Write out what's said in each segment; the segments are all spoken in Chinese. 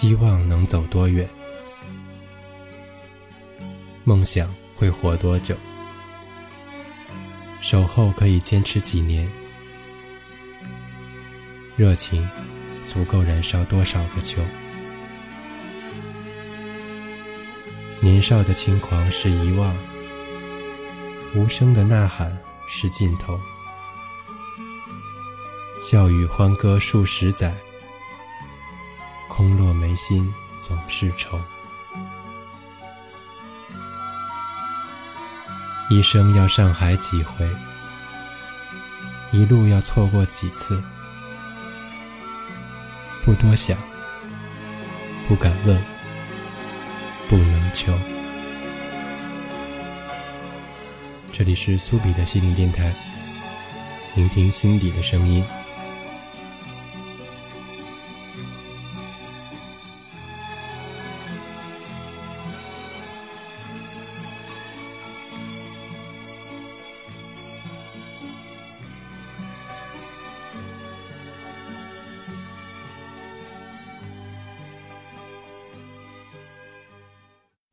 希望能走多远？梦想会活多久？守候可以坚持几年？热情足够燃烧多少个秋？年少的轻狂是遗忘，无声的呐喊是尽头。笑语欢歌数十载，心总是愁。一生要上海几回？一路要错过几次？不多想，不敢问，不能求。这里是苏比的心灵电台，聆听心底的声音。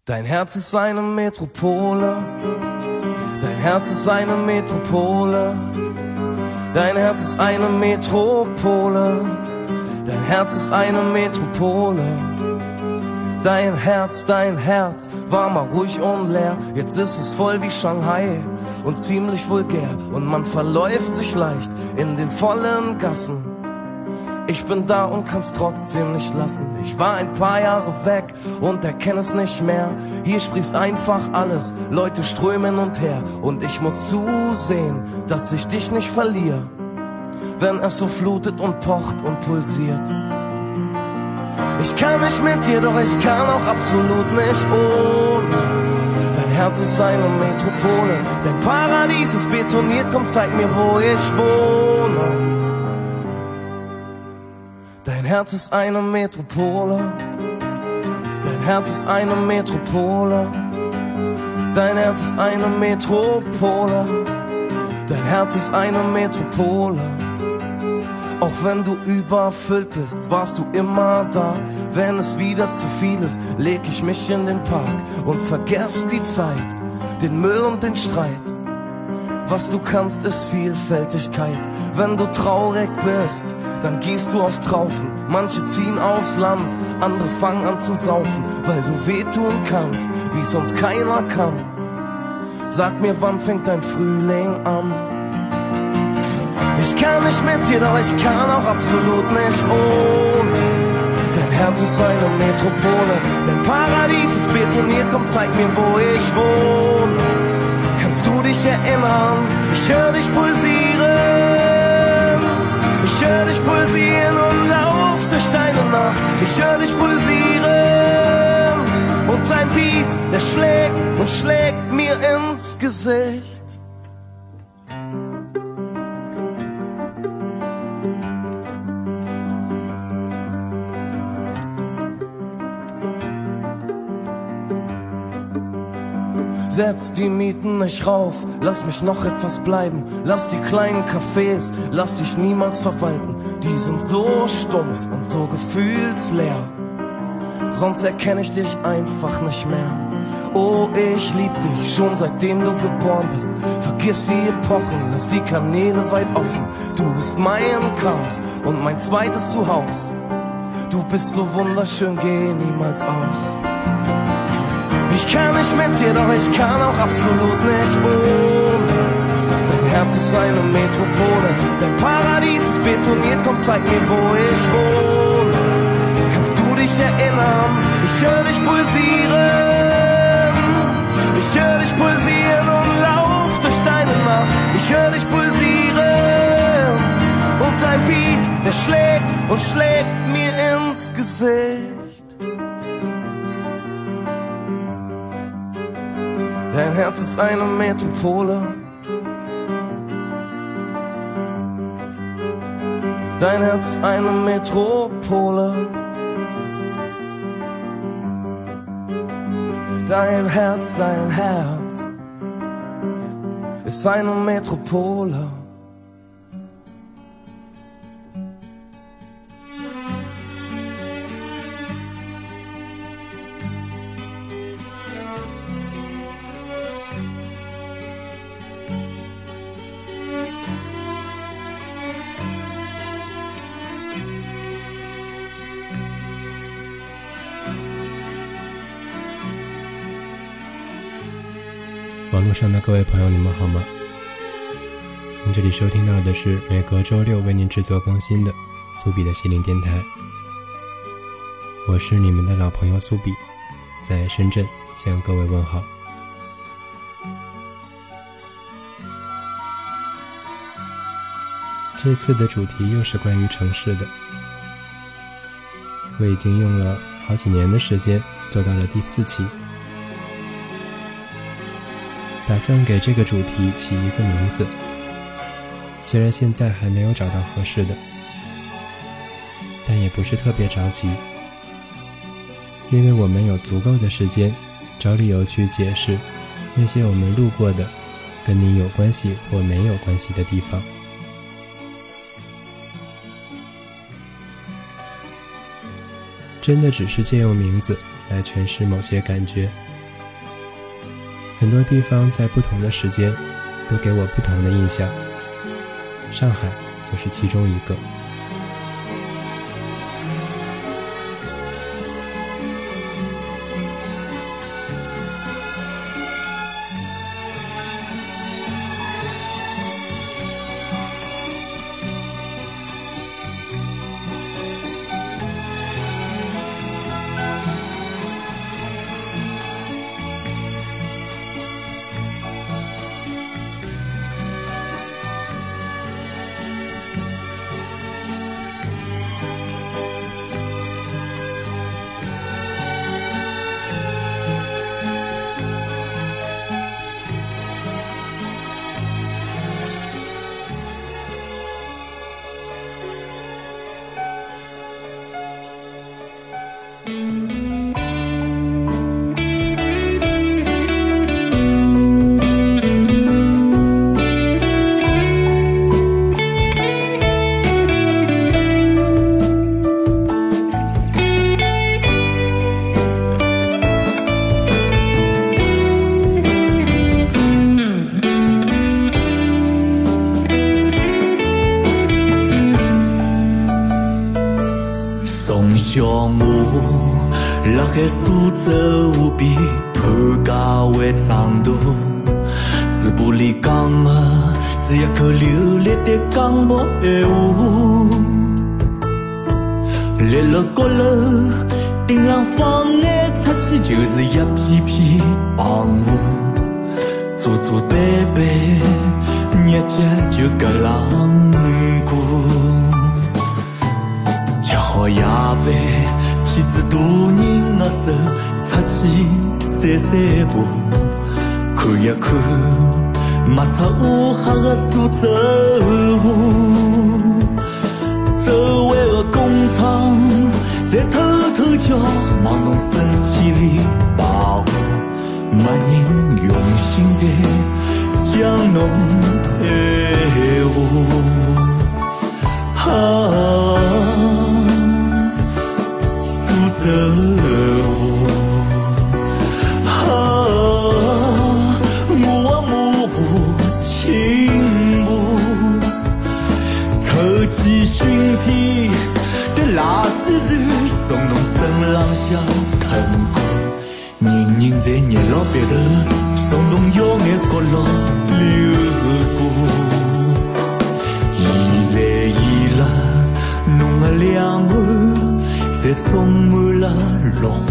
Dein Herz ist eine Metropole. Dein Herz ist eine Metropole. Dein Herz ist eine Metropole. Dein Herz ist eine Metropole. Dein Herz, dein Herz war mal ruhig und leer. Jetzt ist es voll wie Shanghai und ziemlich vulgär. Und man verläuft sich leicht in den vollen Gassen. Ich bin da und kann's trotzdem nicht lassen. Ich war ein paar Jahre weg und erkenne es nicht mehr. Hier sprießt einfach alles, Leute strömen und her. Und ich muss zusehen, dass ich dich nicht verliere. Wenn es so flutet und pocht und pulsiert. Ich kann nicht mit dir, doch ich kann auch absolut nicht ohne. Dein Herz ist eine Metropole, dein Paradies ist betoniert, komm zeig mir, wo ich wohne. Dein Herz ist eine Metropole. Herz ist eine Metropole. Dein Herz ist eine Metropole. Dein Herz ist eine Metropole. Auch wenn du überfüllt bist, warst du immer da. Wenn es wieder zu viel ist, leg ich mich in den Park und vergess die Zeit, den Müll und den Streit. Was du kannst, ist Vielfältigkeit. Wenn du traurig bist, dann gehst du aus Traufen. Manche ziehen aufs Land, andere fangen an zu saufen, weil du wehtun kannst, wie sonst keiner kann. Sag mir, wann fängt dein Frühling an? Ich kann nicht mit dir, doch ich kann auch absolut nicht ohne. Dein Herz ist eine Metropole, dein Paradies ist betoniert, komm zeig mir, wo ich wohne. Kannst du dich erinnern? Ich höre dich pulsieren. Ich höre dich pulsieren und lauf durch deine Nacht. Ich höre dich pulsieren und dein Beat, der schlägt und schlägt mir ins Gesicht. Setz die Mieten nicht rauf, lass mich noch etwas bleiben. Lass die kleinen Cafés, lass dich niemals verwalten. Die sind so stumpf und so gefühlsleer. Sonst erkenne ich dich einfach nicht mehr. Oh, ich lieb dich schon seitdem du geboren bist. Vergiss die Epochen, lass die Kanäle weit offen. Du bist mein Chaos und mein zweites Zuhause. Du bist so wunderschön, geh niemals aus. Ich kann nicht mit dir, doch ich kann auch absolut nicht ohne. Dein Herz ist eine Metropole, dein Paradies ist betoniert, komm zeig mir, wo ich wohne. Kannst du dich erinnern? Ich höre dich pulsieren. Ich höre dich pulsieren und lauf durch deine Nacht. Ich höre dich pulsieren. Und dein Beat, der schlägt und schlägt mir ins Gesicht. Dein Herz ist eine Metropole. Dein Herz ist eine Metropole. Dein Herz, dein Herz ist eine Metropole. 网络上的各位朋友，你们好吗？您这里收听到的是每隔周六为您制作更新的苏比的心灵电台。我是你们的老朋友苏比，在深圳向各位问好。这次的主题又是关于城市的。我已经用了好几年的时间做到了第四期，打算给这个主题起一个名字。虽然现在还没有找到合适的，但也不是特别着急，因为我们有足够的时间找理由去解释那些我们路过的、跟你有关系或没有关系的地方。真的只是借用名字来诠释某些感觉。很多地方在不同的时间都给我不同的印象，上海就是其中一个。就是一片片房屋，祖祖辈辈日节就搿啷过，吃好夜饭。妻子大人的手，出去散散步，看一看没出乌黑的苏州河。周围的工厂在偷偷叫，往侬身体里保护，没人用心的将侬爱护。啊。的我，啊，默默轻步，抽起熏天的垃圾船，送侬身浪向看过，人人在热闹别头，送侬耀眼角落流过，现在伊拉侬的两岸。侪种满了落花，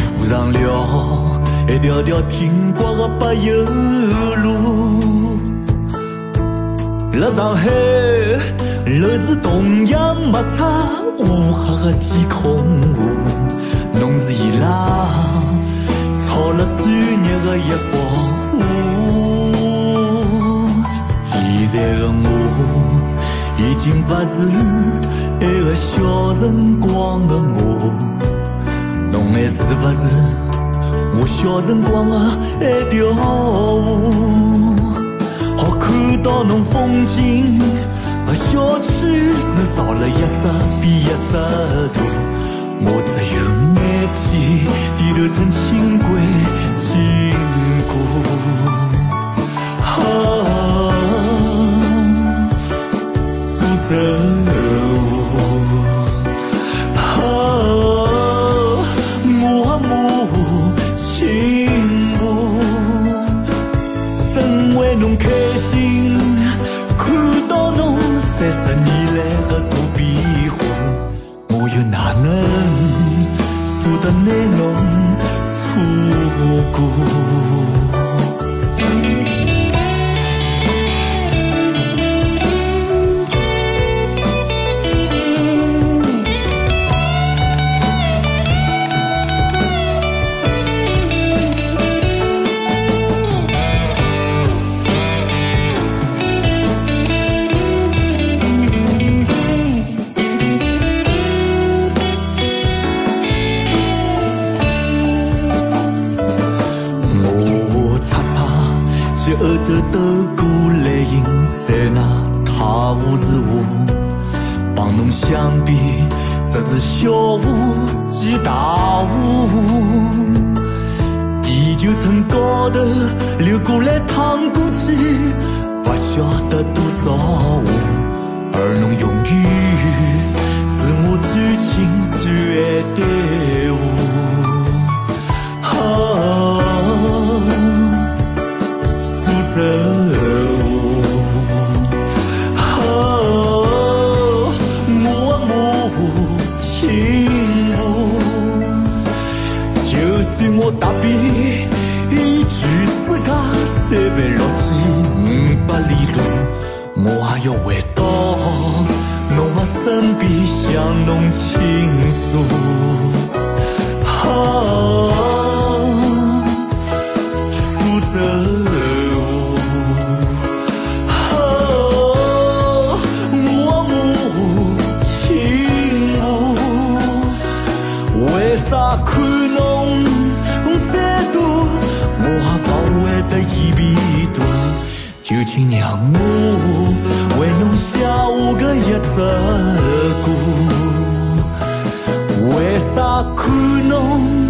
铺上了一条条挺刮的柏油路。辣上海，楼市同样没差黑的天空下，侬是伊拉炒了最热的一幅画。现在的我已经不是。那个小辰光的我，侬还是不是我小辰光的那条河？好看到侬风景的小区是造了一只比一只大，我只有每天低头乘轻轨经过，啊，苏州。喝着的古来饮山那太湖之湖，帮侬相比只是小巫见大巫。地球村高头流过来淌过去，不晓得多少湖，而侬永远是我最亲最爱的我。那边，全世界三万六千五百里路，我也要回到侬的身边想侬牵。看侬，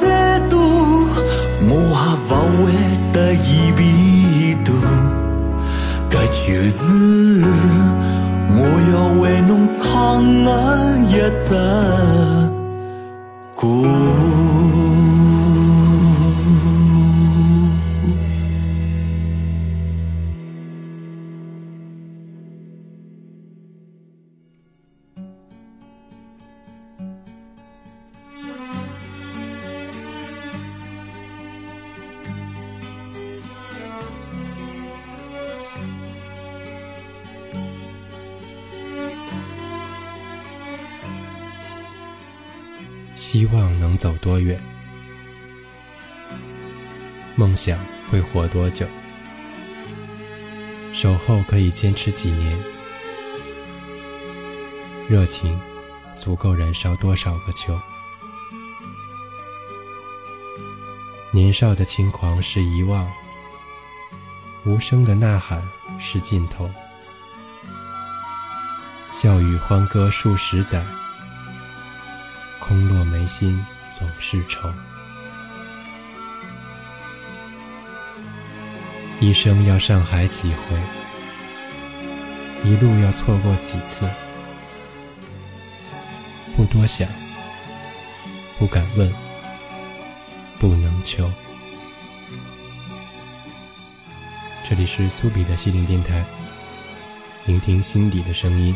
再多我也不会得一笔多。这就是我要为侬唱的一首。想会活多久？守候可以坚持几年？热情足够燃烧多少个秋？年少的轻狂是遗忘，无声的呐喊是尽头。笑语欢歌数十载。空落眉心总是愁，一生要上海几回，一路要错过几次，不多想，不敢问，不能求。这里是苏比的心灵电台，聆听心底的声音。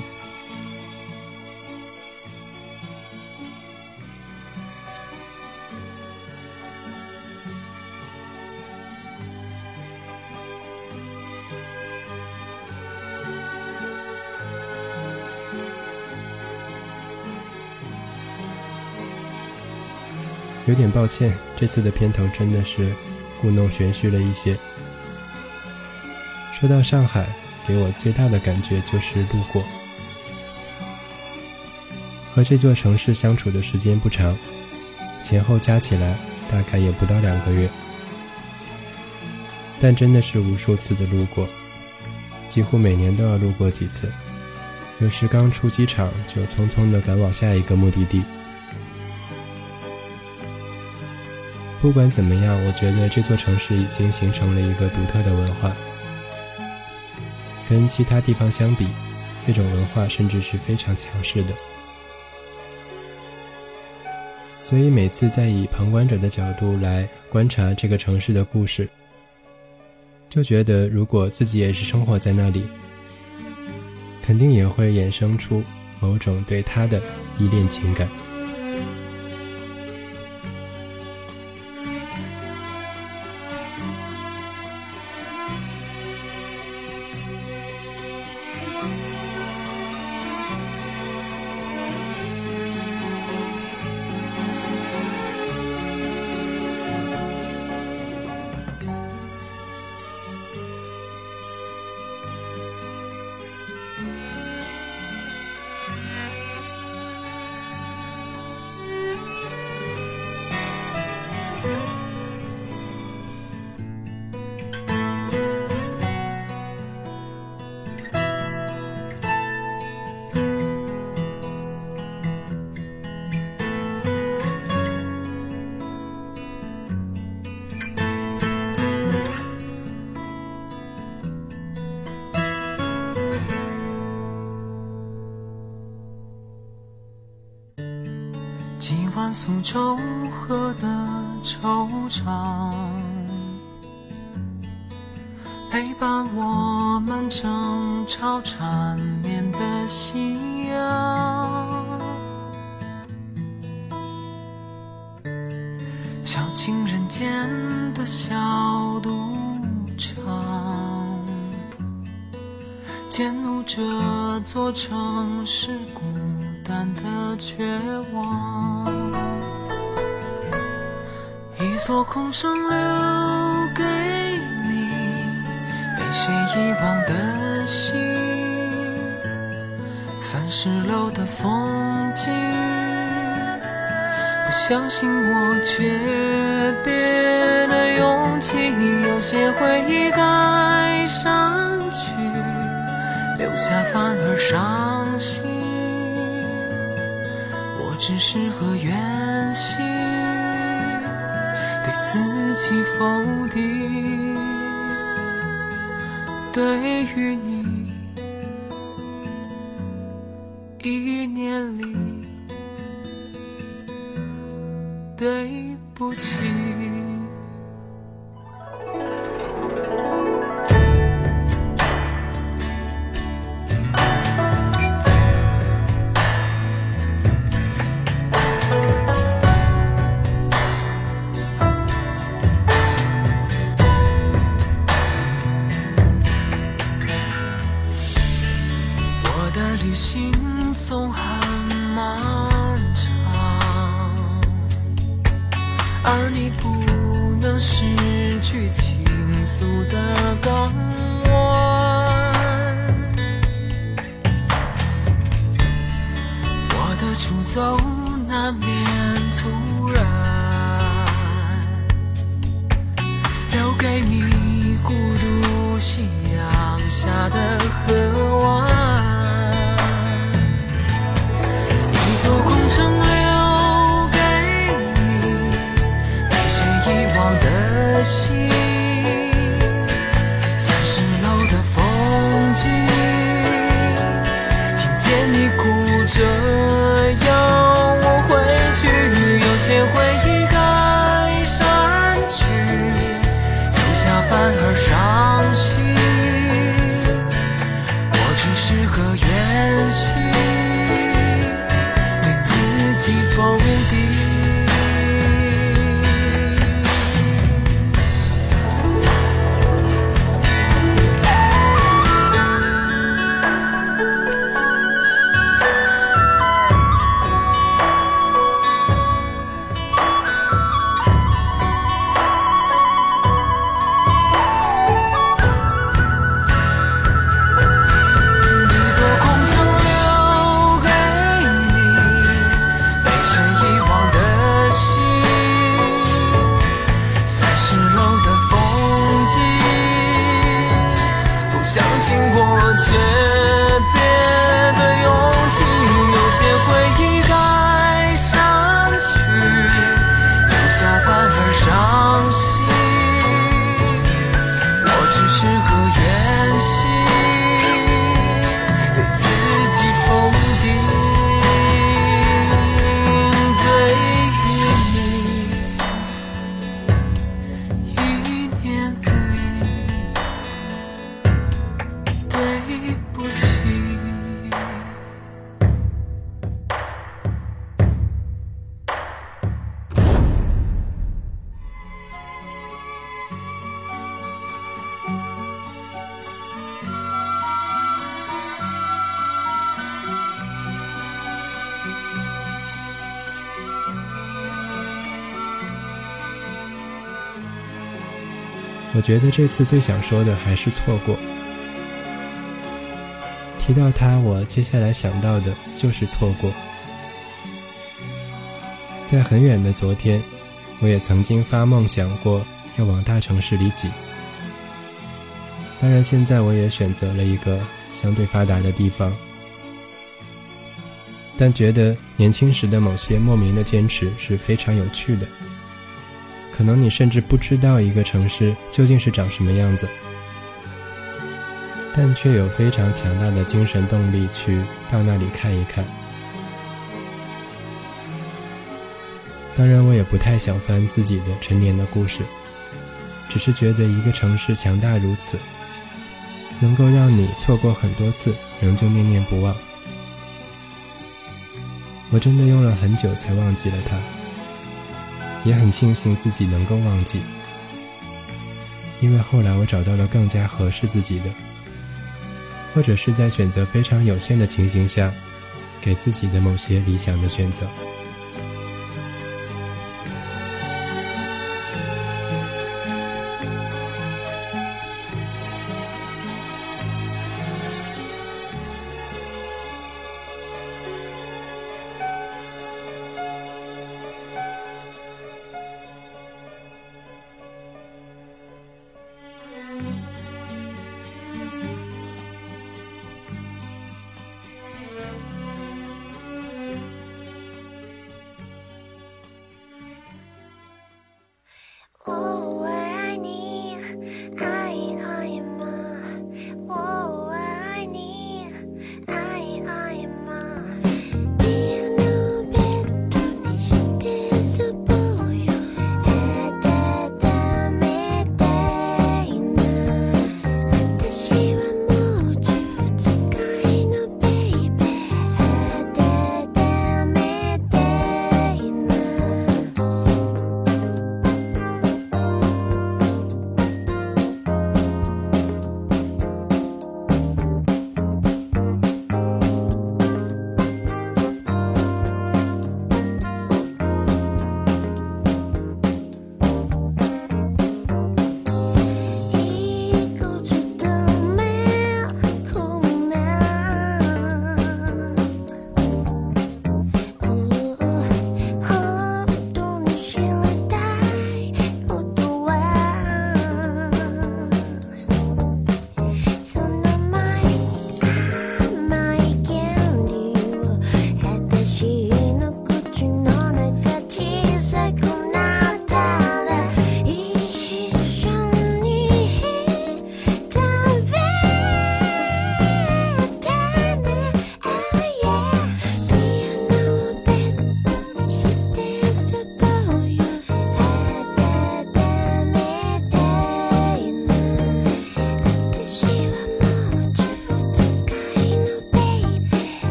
点抱歉，这次的片头真的是故弄玄虚了一些。说到上海，给我最大的感觉就是路过。和这座城市相处的时间不长，前后加起来大概也不到两个月，但真的是无数次的路过，几乎每年都要路过几次。有时刚出机场就匆匆的赶往下一个目的地。不管怎么样，我觉得这座城市已经形成了一个独特的文化。跟其他地方相比，这种文化甚至是非常强势的。所以每次在以旁观者的角度来观察这个城市的故事，就觉得如果自己也是生活在那里，肯定也会衍生出某种对他的依恋情感。迁怒这座城市孤单的绝望。一座空城留给你，被谁遗忘的心。三十楼的风景，不相信我诀别的勇气。有些回忆该删，留下反而伤心。我只适合远行。对自己否定，对于你，一年里，对不起。失去倾诉的港湾。我的出走难免突然留给你孤独夕阳下的河湾。觉得这次最想说的还是错过。提到他，我接下来想到的就是错过。在很远的昨天，我也曾经发梦想过要往大城市里挤。当然，现在我也选择了一个相对发达的地方，但觉得年轻时的某些莫名的坚持是非常有趣的。可能你甚至不知道一个城市究竟是长什么样子，但却有非常强大的精神动力去到那里看一看。当然，我也不太想翻自己的陈年的故事，只是觉得一个城市强大如此。能够让你错过很多次，仍旧念念不忘。我真的用了很久才忘记了他，也很庆幸自己能够忘记，因为后来我找到了更加合适自己的，或者是在选择非常有限的情形下，给自己的某些理想的选择。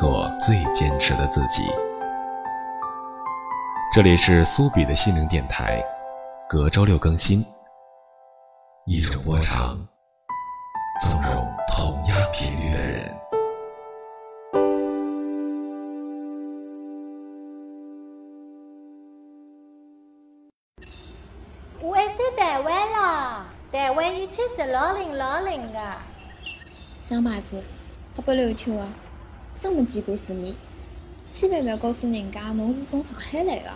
做最坚持的自己。这里是苏比的心灵电台，隔周六更新。一种波长，纵容同样频率的人。我是台湾了，台湾一切是老零老零的。小马子，好不溜秋啊！真没见过世面，千万不要告诉人家侬是从上海来的。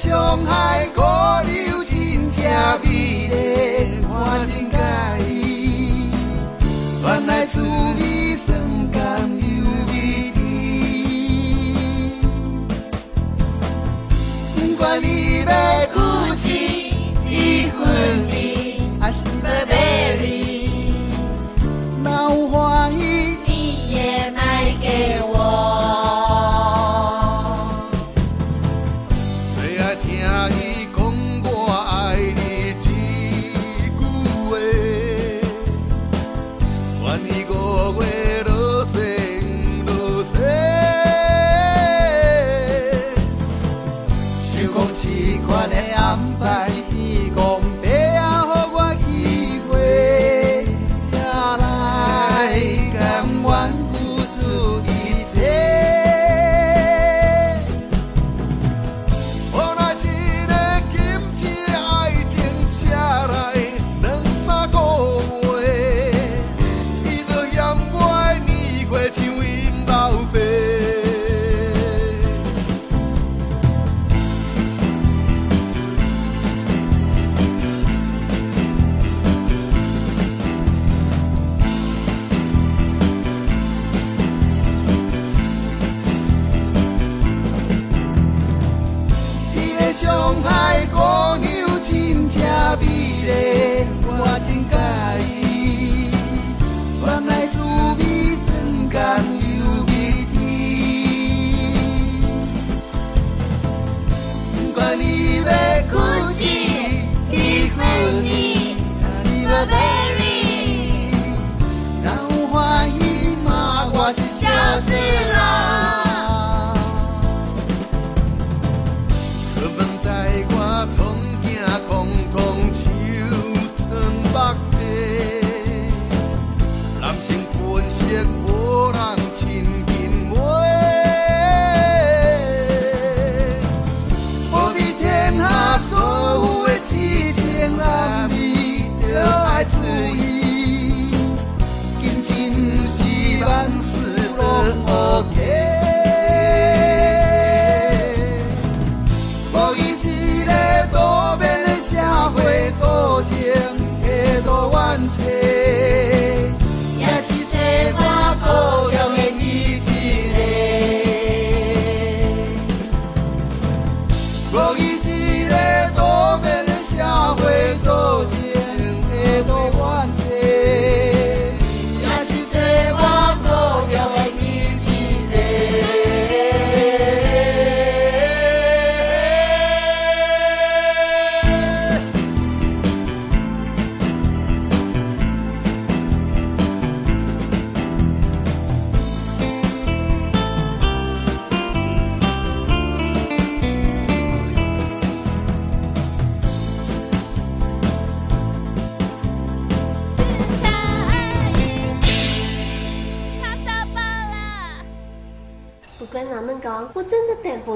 上海管你要古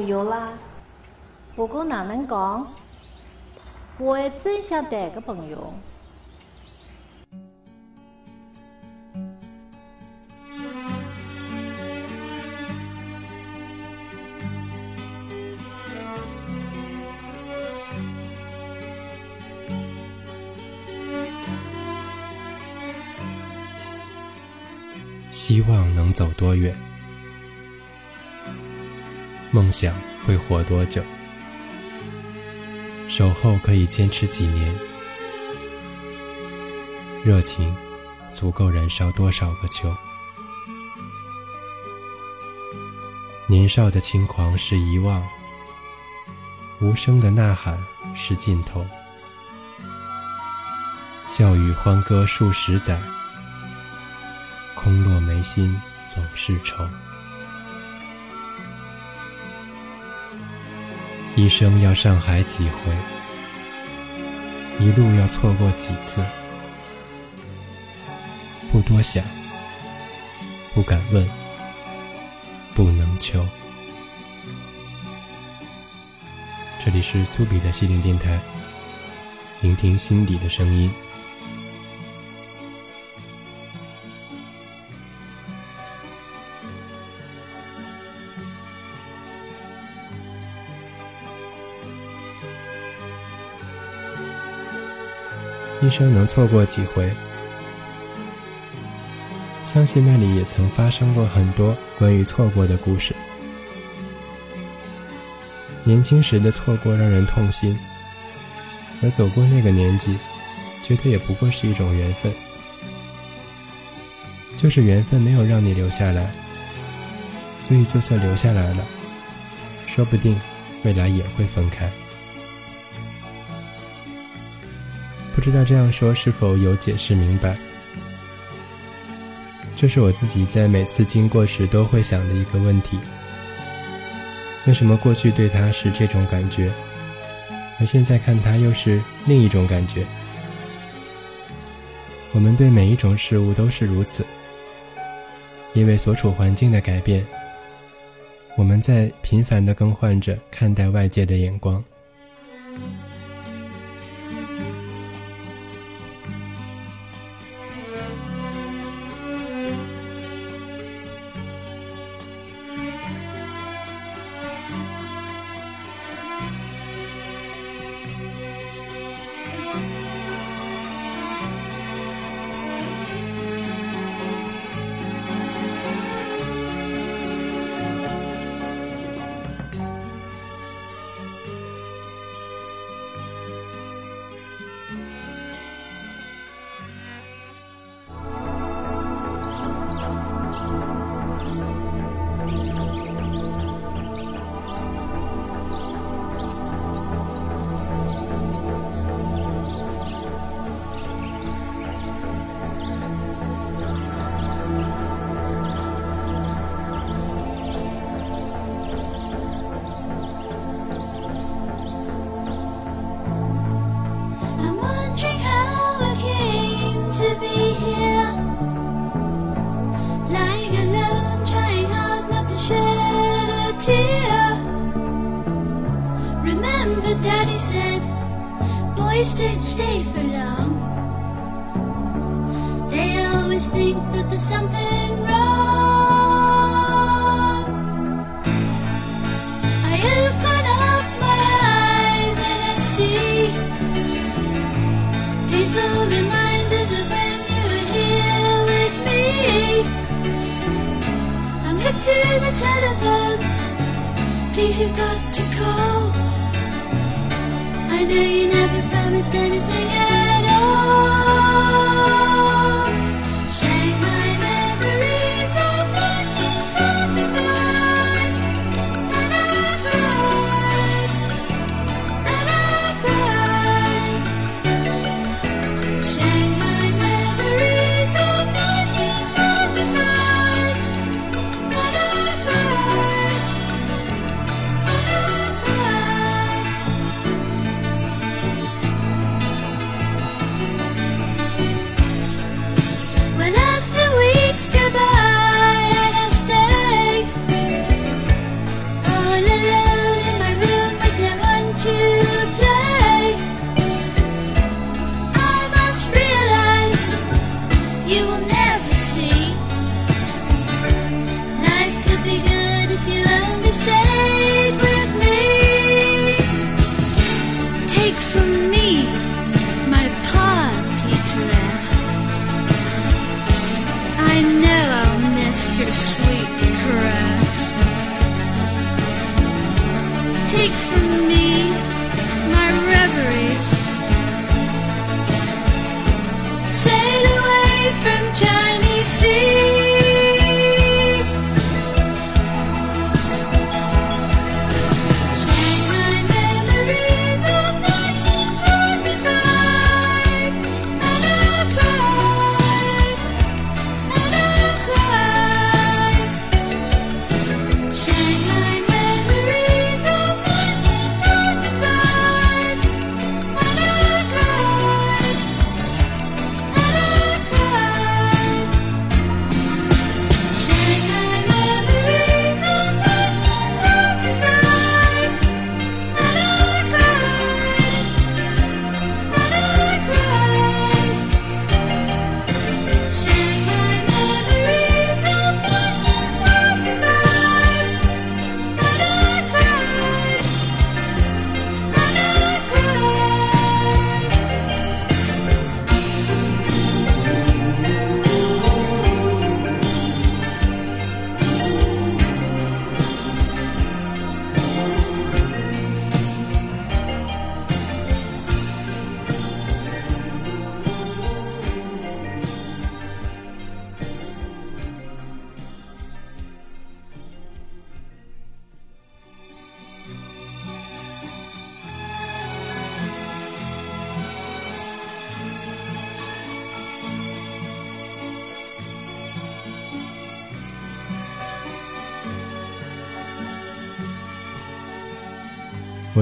有啦，不过哪能讲，我还真想谈个朋友。希望能走多远？梦想会活多久？守候可以坚持几年？热情足够燃烧多少个秋？年少的轻狂是遗忘，无声的呐喊是尽头。笑语欢歌数十载，空落眉心总是愁。一生要上海几回？一路要错过几次？不多想，不敢问，不能求。这里是苏比的心灵电台，聆听心底的声音。生能错过几回？相信那里也曾发生过很多关于错过的故事。年轻时的错过让人痛心，而走过那个年纪，觉得也不过是一种缘分。就是缘分没有让你留下来，所以就算留下来了，说不定未来也会分开。不知道这样说是否有解释明白？这是我自己在每次经过时都会想的一个问题：为什么过去对他是这种感觉，而现在看他又是另一种感觉？我们对每一种事物都是如此，因为所处环境的改变，我们在频繁地更换着看待外界的眼光。Stay for long. They always think that there's something wrong. I open up my eyes and I see People reminders of when you were here with me. I'm hooked to the telephone. Please, you've got to call. I know you never promised anything at all.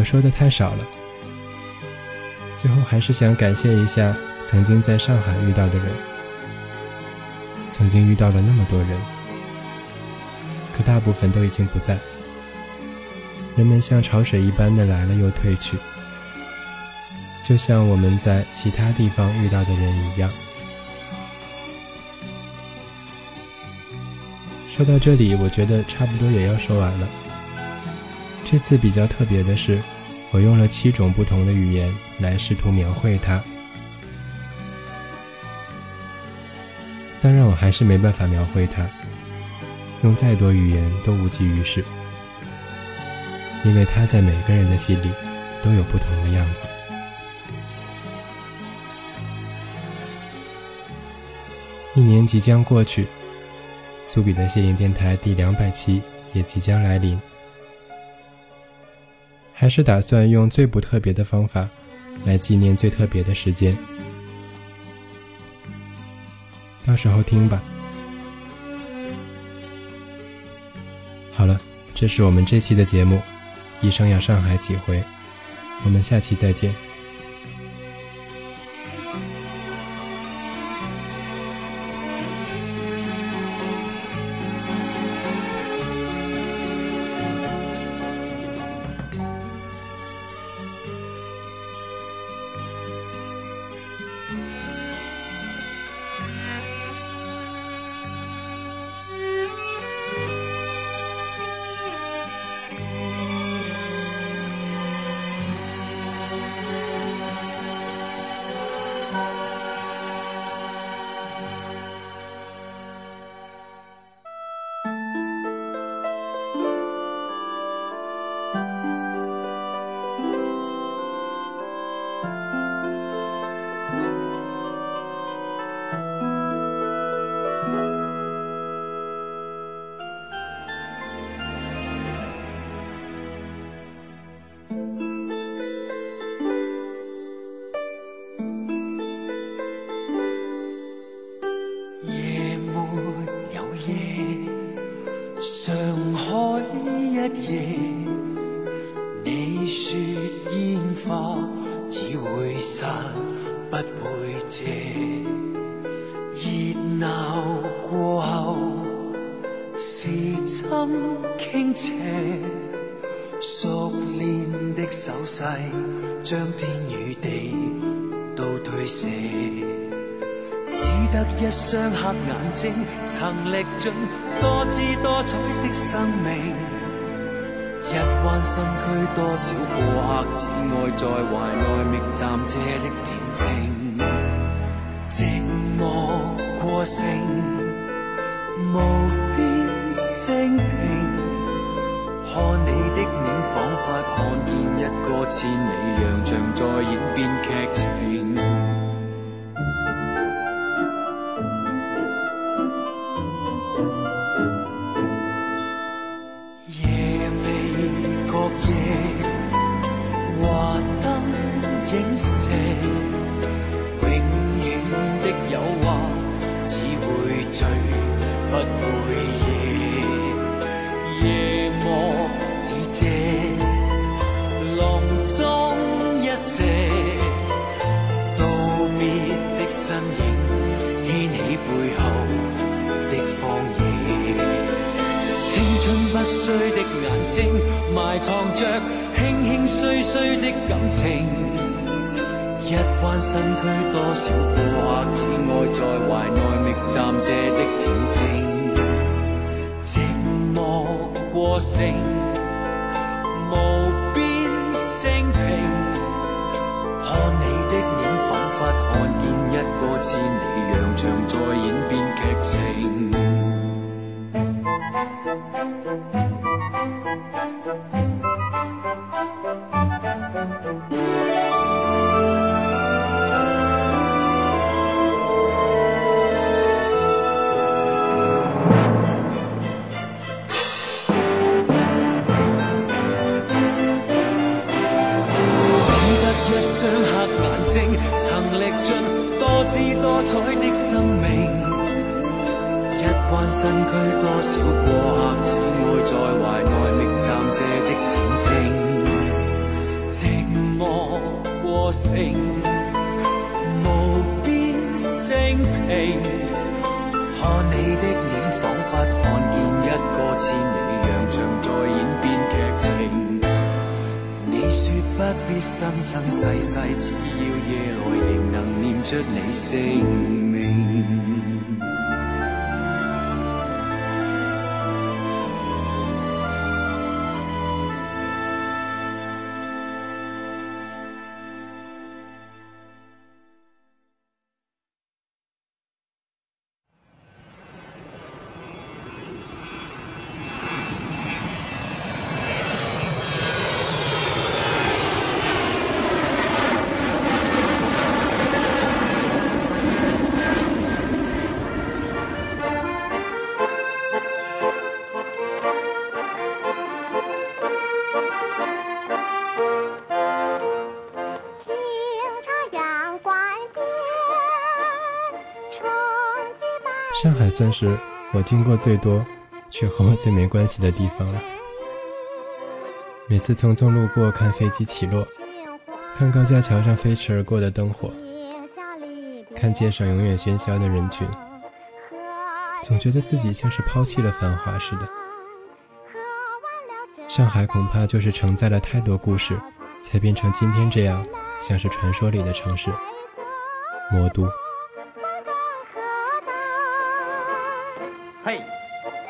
我说的太少了，最后还是想感谢一下曾经在上海遇到的人，曾经遇到了那么多人，可大部分都已经不在。人们像潮水一般的来了又退去，就像我们在其他地方遇到的人一样。说到这里，我觉得差不多也要说完了。这次比较特别的是，我用了七种不同的语言来试图描绘它。当然，我还是没办法描绘它，用再多语言都无济于事，因为它在每个人的心里都有不同的样子。一年即将过去，苏比的心灵电台第两百期也即将来临。还是打算用最不特别的方法，来纪念最特别的时间。到时候听吧。好了，这是我们这期的节目，一生要上海几回？我们下期再见。心傾斜，熟練的手勢將天與地都推卸。只得一雙黑眼睛，曾歷盡多姿多彩的生命。一灣新區，多少过客只愛在懷內覓暫借的恬靜。寂寞過剩，看你的脸仿佛看见一个千里洋像在演变剧情。埋藏着轻轻碎碎的感情。一彎身躯，多少過客只爱在怀内觅暂借的恬静，寂寞过剩，无边声平。看你的臉，彷彿看见一个千里洋場在演变剧情。算是我经过最多，却和我最没关系的地方了。每次匆匆路过，看飞机起落，看高架桥上飞驰而过的灯火，看街上永远喧嚣的人群，总觉得自己像是抛弃了繁华似的。上海恐怕就是承载了太多故事，才变成今天这样，像是传说里的城市——魔都。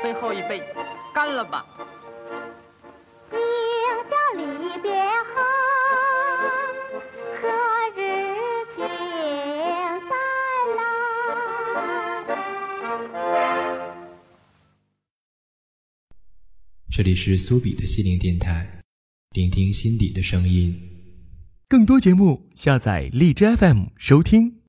最后一杯，干了吧！今宵离别后，何日情再来？这里是苏比的心灵电台，聆听心底的声音。更多节目，下载荔枝 FM 收听。